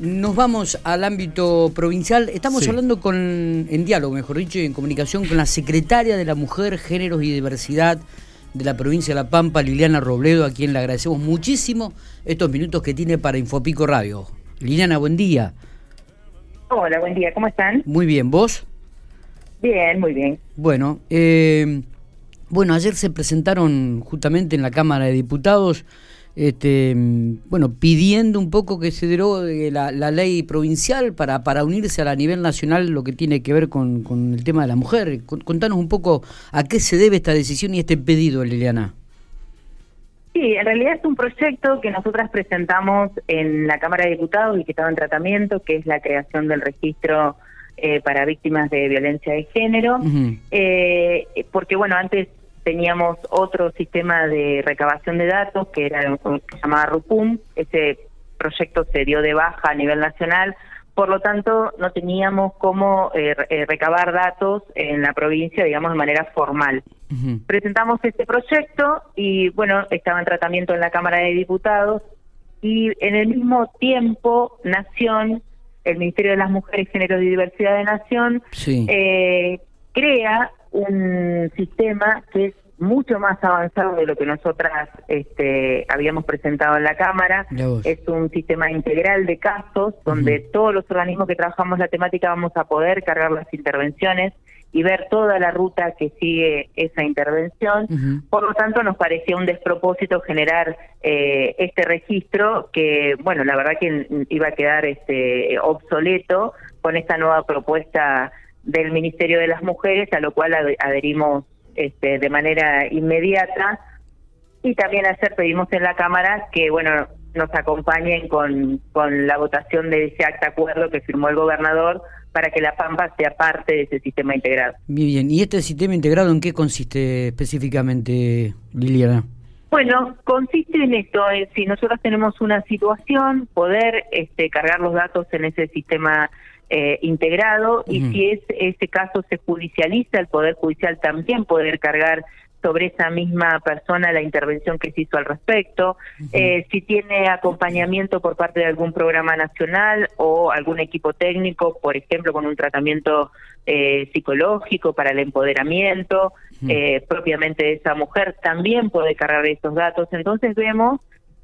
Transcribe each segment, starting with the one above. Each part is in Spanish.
Nos vamos al ámbito provincial. Estamos Sí. hablando con, en diálogo, mejor dicho, y en comunicación con la secretaria de la Mujer, Géneros y Diversidad de la provincia de La Pampa, Liliana Robledo, a quien le agradecemos muchísimo estos minutos que tiene para Infopico Radio. Liliana, buen día. Hola, buen día, ¿cómo están? Muy bien, ¿vos? Bien, muy bien. Bueno, eh, bueno, ayer se presentaron justamente en la Cámara de Diputados, este, mm, bueno, pidiendo un poco que se derogue la, la ley provincial para, para unirse a la nivel nacional lo que tiene que ver con, con el tema de la mujer. Con- Contanos un poco a qué se debe esta decisión y este pedido, Liliana. Sí, en realidad es un proyecto que nosotras presentamos en la Cámara de Diputados y que estaba en tratamiento, que es la creación del registro eh, para víctimas de violencia de género. Eh, porque, bueno, antes teníamos otro sistema de recabación de datos que era que se llamaba RUPUM. Ese proyecto se dio de baja a nivel nacional. Por lo tanto, no teníamos cómo eh, eh, recabar datos en la provincia, digamos, de manera formal. Presentamos este proyecto y bueno, estaba en tratamiento en la Cámara de Diputados y en el mismo tiempo Nación, el Ministerio de las Mujeres, Género y Diversidad de Nación, Sí. eh, crea un sistema que es mucho más avanzado de lo que nosotras este, habíamos presentado en la Cámara. Es un sistema integral de casos donde todos los organismos que trabajamos la temática vamos a poder cargar las intervenciones y ver toda la ruta que sigue esa intervención. Por lo tanto, nos parecía un despropósito generar eh, este registro que, bueno, la verdad que iba a quedar este, obsoleto con esta nueva propuesta del Ministerio de las Mujeres, a lo cual adherimos este, de manera inmediata. Y también ayer pedimos en la Cámara que, bueno, nos acompañen con, con la votación de ese acta acuerdo que firmó el gobernador para que La Pampa sea parte de ese sistema integrado. Muy bien. ¿Y este sistema integrado en qué consiste específicamente, Liliana? Bueno, consiste en esto, en si nosotros tenemos una situación, poder este, cargar los datos en ese sistema eh, integrado y si es, ese caso se judicializa, el Poder Judicial también poder cargar sobre esa misma persona la intervención que se hizo al respecto, Eh, si tiene acompañamiento por parte de algún programa nacional o algún equipo técnico, por ejemplo, con un tratamiento eh, psicológico para el empoderamiento, eh, propiamente de esa mujer, también puede cargar esos datos. Entonces vemos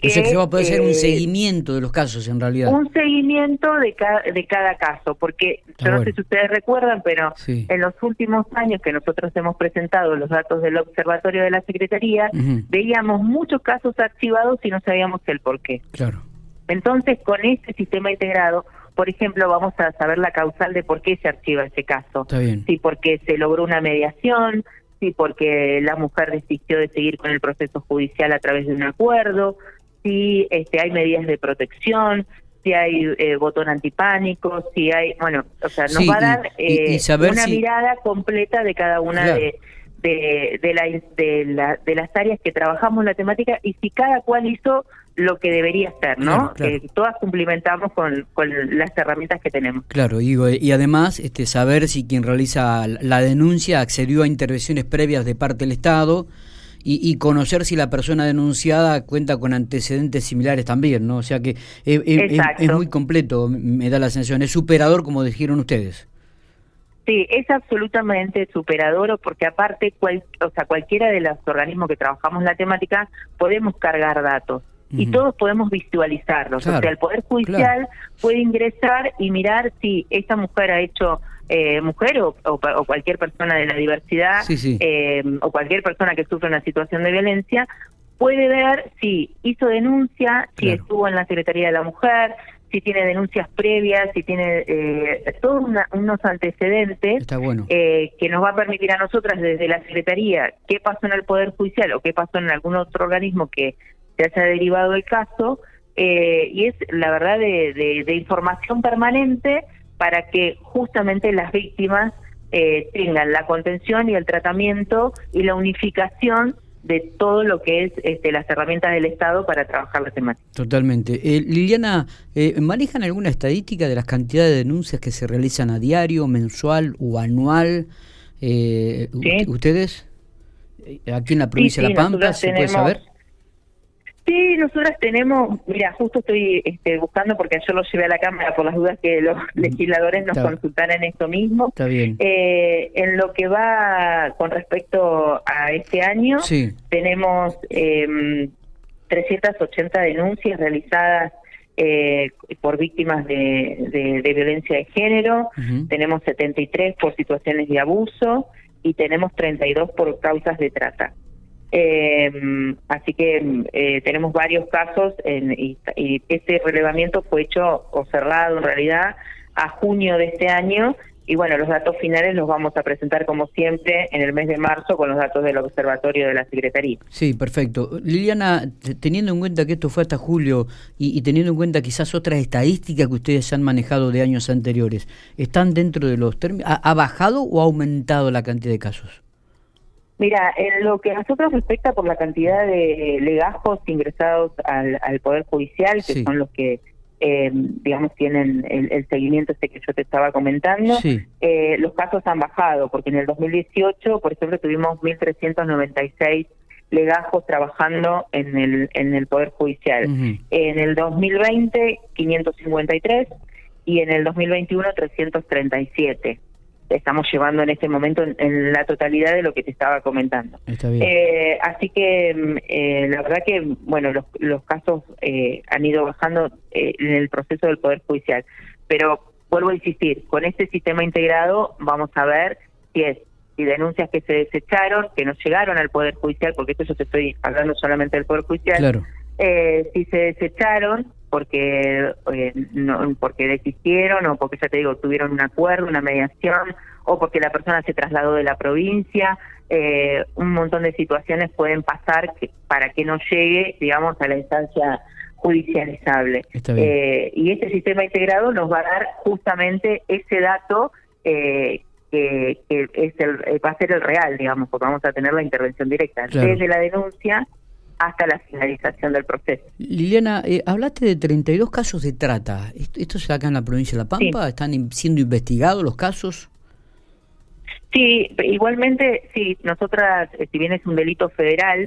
que... o sea que se va a poder hacer un eh, seguimiento de los casos en realidad. un seguimiento de, ca- de cada caso, porque Está yo no bueno. sé si ustedes recuerdan, pero Sí. en los últimos años que nosotros hemos presentado los datos del Observatorio de la Secretaría, veíamos muchos casos archivados y no sabíamos el por qué. Claro. Entonces, con este sistema integrado, por ejemplo, vamos a saber la causal de por qué se archiva ese caso. Está bien. Si porque se logró una mediación, si porque la mujer desistió de seguir con el proceso judicial a través de un acuerdo, si este, hay medidas de protección, si hay eh, botón antipánico, si hay, bueno, o sea, nos Sí, va a dar y- y eh, una si- mirada completa de cada una Claro. de, de, de, la, de, la- de las áreas que trabajamos la temática y si cada cual hizo lo que debería hacer, ¿no? Claro, todas cumplimentamos con, con las herramientas que tenemos. Claro, digo, y además este, saber si quien realiza la denuncia accedió a intervenciones previas de parte del Estado y, y conocer si la persona denunciada cuenta con antecedentes similares también, ¿no? O sea que eh, eh, es, es muy completo, me da la sensación, es superador como dijeron ustedes. Sí, es absolutamente superador porque aparte, cual, o sea, cualquiera de los organismos que trabajamos la temática podemos cargar datos y todos podemos visualizarlos. Claro, o sea, el Poder Judicial puede ingresar y mirar si esta mujer ha hecho, eh, mujer o, o- o cualquier persona de la diversidad, Sí, sí. eh, o cualquier persona que sufre una situación de violencia, puede ver si hizo denuncia, si Claro. estuvo en la Secretaría de la Mujer, si tiene denuncias previas, si tiene eh, todos una- unos antecedentes Está bueno. eh, que nos va a permitir a nosotras desde la Secretaría qué pasó en el Poder Judicial o qué pasó en algún otro organismo que se haya derivado el caso, eh, y es la verdad de, de- de información permanente para que justamente las víctimas eh, tengan la contención y el tratamiento y la unificación de todo lo que es este, las herramientas del Estado para trabajar la temática. Totalmente. Eh, Liliana, eh, ¿manejan alguna estadística de las cantidades de denuncias que se realizan a diario, mensual o anual? Eh, Sí. ¿Ustedes? Eh, Aquí en la provincia sí, de La Pampa, ¿se puede tenemos- saber? Sí, nosotras tenemos, mira, justo estoy este, buscando porque yo lo llevé a la Cámara por las dudas que los legisladores nos consultaran esto mismo. Está bien. Eh, en lo que va con respecto a este año, tenemos eh, 380 denuncias realizadas eh, por víctimas de, violencia de género, tenemos 73 por situaciones de abuso y tenemos 32 por causas de trata. Eh, así que eh, tenemos varios casos en, y, este relevamiento fue hecho o cerrado en realidad a junio de este año y bueno, los datos finales los vamos a presentar como siempre en el mes de marzo con los datos del observatorio de la Secretaría. Sí, perfecto. Liliana, teniendo en cuenta que esto fue hasta julio y, teniendo en cuenta quizás otras estadísticas que ustedes han manejado de años anteriores, ¿están dentro de los términos? ¿Ha, bajado o ha aumentado la cantidad de casos? Mira, en lo que a nosotros respecta por la cantidad de legajos ingresados al, Poder Judicial, que son los que eh, digamos, tienen el, seguimiento este que yo te estaba comentando. Eh, los casos han bajado, porque en el 2018, por ejemplo, tuvimos 1.396 legajos trabajando en el, en el Poder Judicial. En el 2020, 553 y en el 2021, 337 estamos llevando en este momento en, la totalidad de lo que te estaba comentando. Eh, así que mm, eh, la verdad que, bueno, los, los casos eh, han ido bajando eh, en el proceso del Poder Judicial, pero vuelvo a insistir, con este sistema integrado vamos a ver si es si denuncias que se desecharon, que no llegaron al Poder Judicial, porque esto yo te estoy hablando solamente del Poder Judicial, claro. si se desecharon, porque eh, no, porque desistieron o porque ya te digo tuvieron un acuerdo, una mediación o porque la persona se trasladó de la provincia, eh, un montón de situaciones pueden pasar para que no llegue, digamos, a la instancia judicializable. Eh, y este sistema integrado nos va a dar justamente ese dato que, que es el, va a ser el real, digamos, porque vamos a tener la intervención directa. Desde la denuncia hasta la finalización del proceso. Liliana, eh, hablaste de 32 casos de trata. ¿Esto se da acá en la provincia de La Pampa? ¿Están siendo investigados los casos? Sí, igualmente, sí, nosotras, eh, si bien es un delito federal,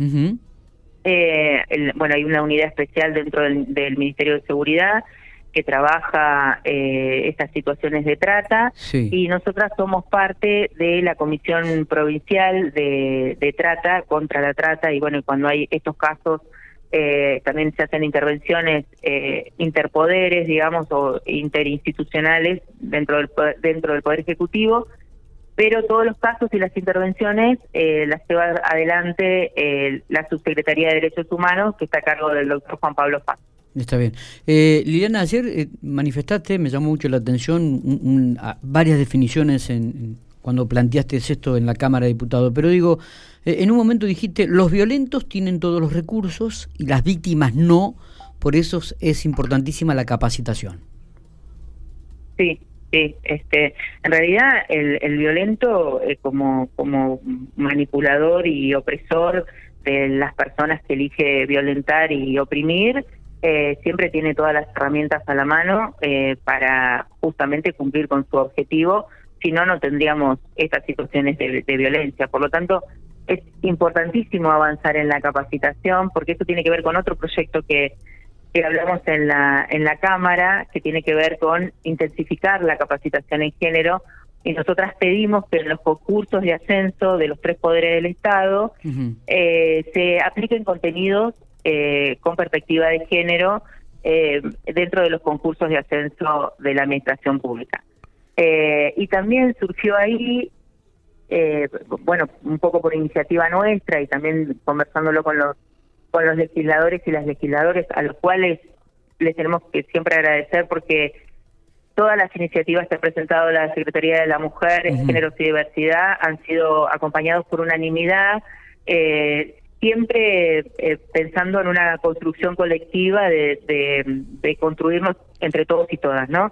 eh, bueno, hay una unidad especial dentro del Ministerio de Seguridad que trabaja eh, estas situaciones de trata. Y nosotras somos parte de la Comisión Provincial de, Trata contra la Trata. Y bueno, cuando hay estos casos eh, también se hacen intervenciones eh, interpoderes, digamos, o interinstitucionales dentro del, dentro del Poder Ejecutivo, pero todos los casos y las intervenciones eh, las lleva adelante la Subsecretaría de Derechos Humanos, que está a cargo del doctor Juan Pablo Paz. Está bien. Eh, Liliana, ayer eh, manifestaste, me llamó mucho la atención, varias definiciones en, cuando planteaste esto en la Cámara de Diputados, pero digo, eh, en un momento dijiste, los violentos tienen todos los recursos y las víctimas no, por eso es importantísima la capacitación. Sí, sí, este, en realidad el, el violento eh, como, como manipulador y opresor de las personas que elige violentar y oprimir, eh, siempre tiene todas las herramientas a la mano eh, para justamente cumplir con su objetivo, si no, no tendríamos estas situaciones de, violencia. Por lo tanto, es importantísimo avanzar en la capacitación, porque esto tiene que ver con otro proyecto que, que hablamos en la, en la Cámara, que tiene que ver con intensificar la capacitación en género, y nosotras pedimos que en los concursos de ascenso de los tres poderes del Estado eh, se apliquen contenidos eh, con perspectiva de género eh, dentro de los concursos de ascenso de la administración pública. Eh, y también surgió ahí, bueno, un poco por iniciativa nuestra y también conversándolo con los con los legisladores y las legisladoras, a los cuales les tenemos que siempre agradecer porque todas las iniciativas que ha presentado la Secretaría de la Mujer, en Géneros y Diversidad han sido acompañados por unanimidad. Eh, siempre eh, pensando en una construcción colectiva de, de, construirnos entre todos y todas, ¿no?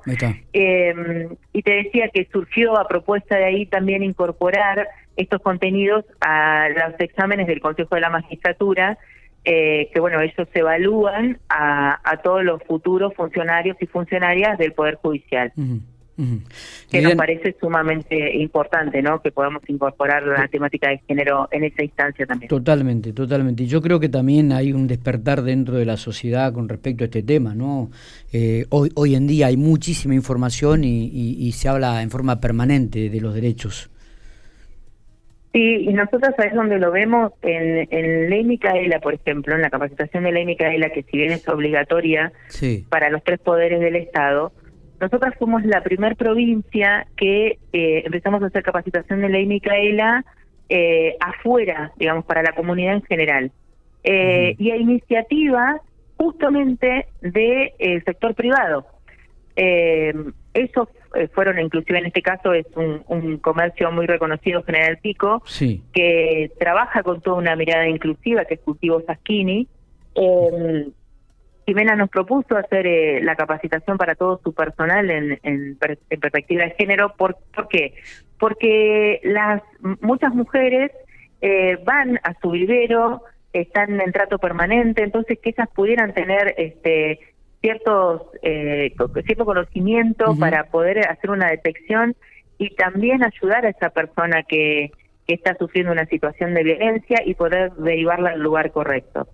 Eh, y te decía que surgió a propuesta de ahí también incorporar estos contenidos a los exámenes del Consejo de la Magistratura, eh, que bueno, ellos evalúan a, a, todos los futuros funcionarios y funcionarias del Poder Judicial. Que nos parece sumamente importante, ¿no? Que podamos incorporar la temática de género en esa instancia también. Totalmente, totalmente. Yo creo que también hay un despertar dentro de la sociedad con respecto a este tema, ¿no? Eh, hoy, hoy en día hay muchísima información y, se habla en forma permanente de los derechos. Sí, y nosotros es donde lo vemos en, en Ley Micaela, por ejemplo, en la capacitación de Ley Micaela, que si bien es obligatoria para los tres poderes del Estado, nosotras fuimos la primer provincia que eh, empezamos a hacer capacitación de ley Micaela eh, afuera, digamos, para la comunidad en general. Eh, Y a iniciativa justamente del de, sector privado. Eh, esos fueron, inclusive en este caso, es un, un comercio muy reconocido, General Pico, que trabaja con toda una mirada inclusiva, que es Cultivo Saschini. Jimena nos propuso hacer eh, la capacitación para todo su personal en, en, perspectiva de género. ¿Por, qué? Porque las muchas mujeres eh, van a su vivero, están en trato permanente, entonces que ellas pudieran tener este ciertos eh, cierto conocimiento para poder hacer una detección y también ayudar a esa persona que, que está sufriendo una situación de violencia y poder derivarla al lugar correcto.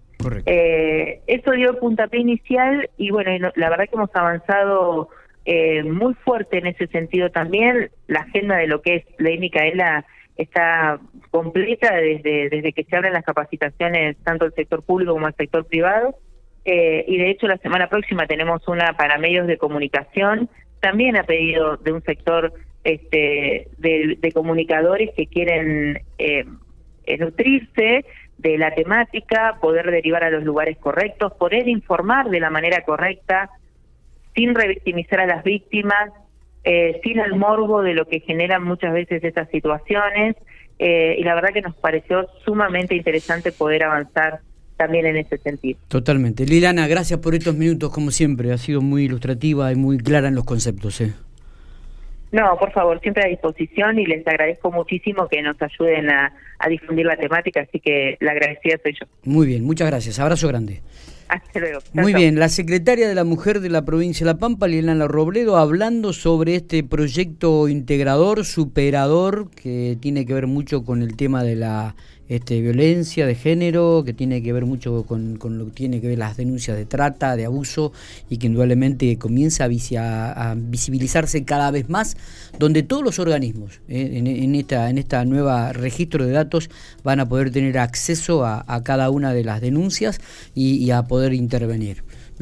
Eh, eso dio puntapié inicial y bueno, la verdad que hemos avanzado eh, muy fuerte en ese sentido también. La agenda de lo que es Ley Micaela está completa desde, desde que se abren las capacitaciones tanto el sector público como el sector privado. Eh, y de hecho la semana próxima tenemos una para medios de comunicación, también a pedido de un sector este, de, comunicadores que quieren eh, nutrirse de la temática, poder derivar a los lugares correctos, poder informar de la manera correcta, sin revictimizar a las víctimas, eh, sin el morbo de lo que generan muchas veces estas situaciones. Eh, y la verdad que nos pareció sumamente interesante poder avanzar también en ese sentido. Totalmente. Lilana, gracias por estos minutos, como siempre. Ha sido muy ilustrativa y muy clara en los conceptos. ¿eh? No, por favor, siempre a disposición y les agradezco muchísimo que nos ayuden a, difundir la temática, así que la agradecida soy yo. Muy bien, muchas gracias. Abrazo grande. Hasta luego. Muy bien, la secretaria de la Mujer de la provincia de La Pampa, Liliana Robledo, hablando sobre este proyecto integrador, superador, que tiene que ver mucho con el tema de la este, violencia de género, que tiene que ver mucho con, lo que tiene que ver las denuncias de trata, de abuso, y que indudablemente comienza a, visibilizarse cada vez más, donde todos los organismos eh, en, esta, en esta nueva registro de datos van a poder tener acceso a, cada una de las denuncias y a poder intervenir.